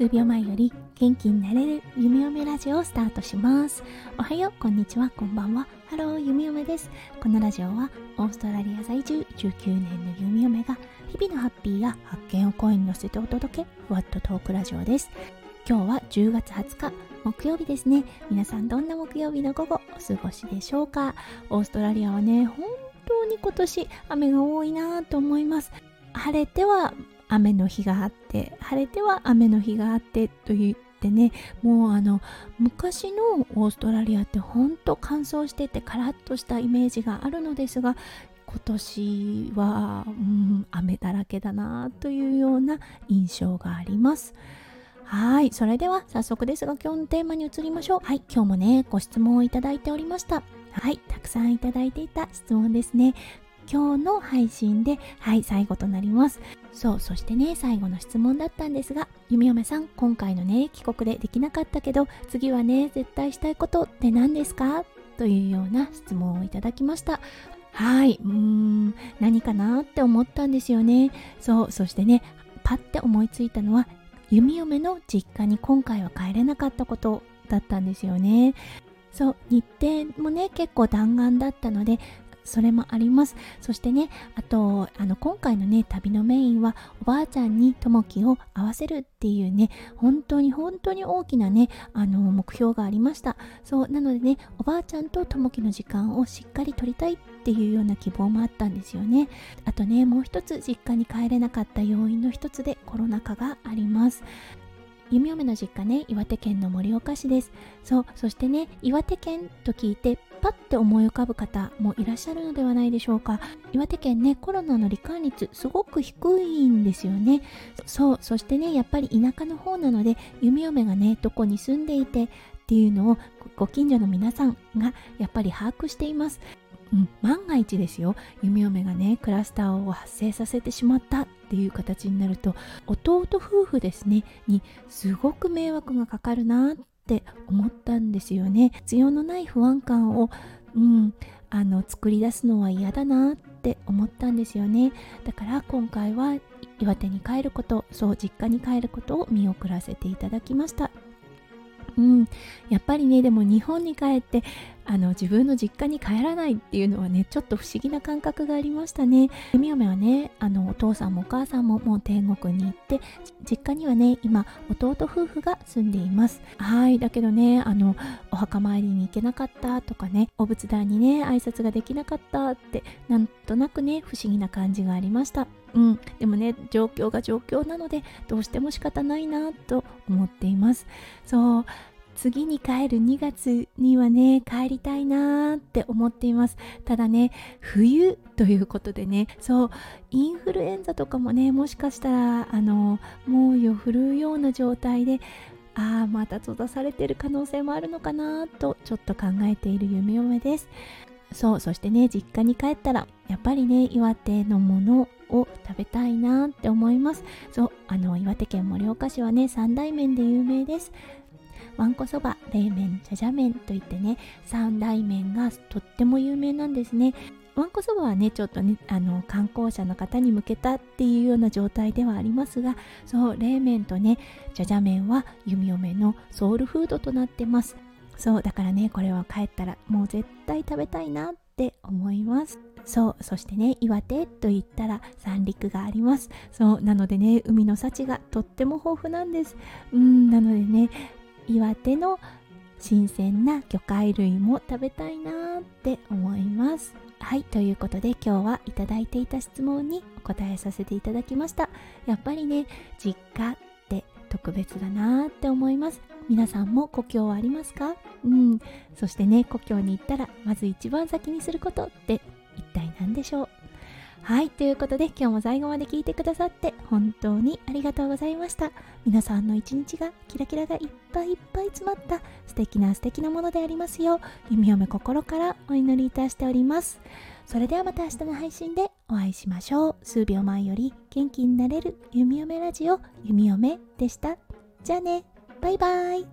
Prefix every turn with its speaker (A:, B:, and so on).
A: 数秒前より元気になれる弓嫁ラジオをスタートします。おはようこんにちは。こんばんは。ハロー弓嫁です。このラジオはオーストラリア在住19年の弓嫁が日々のハッピーや発見を声に乗せてお届けふわっとトークラジオです。今日は10月20日木曜日ですね。皆さんどんな木曜日の午後お過ごしでしょうか？オーストラリアはね本当に今年雨が多いなと思います。晴れては雨の日があって晴れては雨の日があってと言ってねもうあの昔のオーストラリアってほんと乾燥しててカラッとしたイメージがあるのですが今年は、うん、雨だらけだなというような印象があります。はい。それでは早速ですが今日のテーマに移りましょう。はい。今日もね、ご質問をいただいておりました。はい。たくさんいただいていた質問ですね。今日の配信で、はい、最後となります。そう、そしてね、最後の質問だったんですが、弓嫁さん、今回のね、帰国でできなかったけど、次はね、絶対したいことって何ですか？というような質問をいただきました。はい、うーん、何かなって思ったんですよね。そう、そしてね、パッて思いついたのは、弓嫁の実家に今回は帰れなかったことだったんですよね。そう日程もね結構弾丸だったのでそれもあります。そしてねあとあの今回のね旅のメインはおばあちゃんにともきを合わせるっていうね本当に本当に大きなねあの目標がありました。そうなのでねおばあちゃんとともきの時間をしっかり取りたいっていうような希望もあったんですよね。あとねもう一つ実家に帰れなかった要因の一つでコロナ禍があります。弓嫁の実家ね岩手県の盛岡市です。そうそしてね岩手県と聞いてパッて思い浮かぶ方もいらっしゃるのではないでしょうか。岩手県ねコロナの罹患率すごく低いんですよね。そうそしてねやっぱり田舎の方なので弓嫁がねどこに住んでいてっていうのをご近所の皆さんがやっぱり把握しています。うん、万が一ですよ。弓嫁がねクラスターを発生させてしまったっていう形になると弟夫婦ですねにすごく迷惑がかかるなって思ったんですよね。必要のない不安感を、うん、あの作り出すのは嫌だなって思ったんですよね。だから今回は岩手に帰ることそう実家に帰ることを見送らせていただきました。うん、やっぱりねでも日本に帰ってあの自分の実家に帰らないっていうのはねちょっと不思議な感覚がありましたね。みよめはねあのお父さんもお母さんももう天国に行って実家にはね今弟夫婦が住んでいます。はいだけどねあのお墓参りに行けなかったとかねお仏壇にね挨拶ができなかったってなんとなくね不思議な感じがありました。うん、でもね状況が状況なのでどうしても仕方ないなと思っていますそう次に帰る2月にはね帰りたいなーって思っています。ただね冬ということでねそうインフルエンザとかもねもしかしたらあの猛威を振るうような状態でああまた閉ざされてる可能性もあるのかなとちょっと考えている夢嫁です。そうそしてね実家に帰ったらやっぱりね岩手のものを食べたいなって思います。そうあの岩手県盛岡市はね三大麺で有名です。わんこそば、冷麺、じゃじゃ麺といってね、三大麺がとっても有名なんですね。わんこそばはね、ちょっとね、あの、観光者の方に向けたっていうような状態ではありますが、そう、冷麺とね、じゃじゃ麺は弓嫁のソウルフードとなってます。そう、だからね、これは帰ったらもう絶対食べたいなって思います。そうそしてね岩手と言ったら三陸がありますそうなのでね海の幸がとっても豊富なんですうんなのでね岩手の新鮮な魚介類も食べたいなって思います。はいということで今日はいただいていた質問にお答えさせていただきました。やっぱりね実家って特別だなって思います。皆さんも故郷はありますか？うん。そしてね故郷に行ったらまず一番先にすることって一体何でしょう？はい、ということで今日も最後まで聞いてくださって本当にありがとうございました。皆さんの一日がキラキラがいっぱいいっぱい詰まった素敵な素敵なものでありますよう、弓嫁心からお祈りいたしております。それではまた明日の配信でお会いしましょう。数秒前より元気になれる弓嫁ラジオ、弓嫁でした。じゃあね、バイバイ。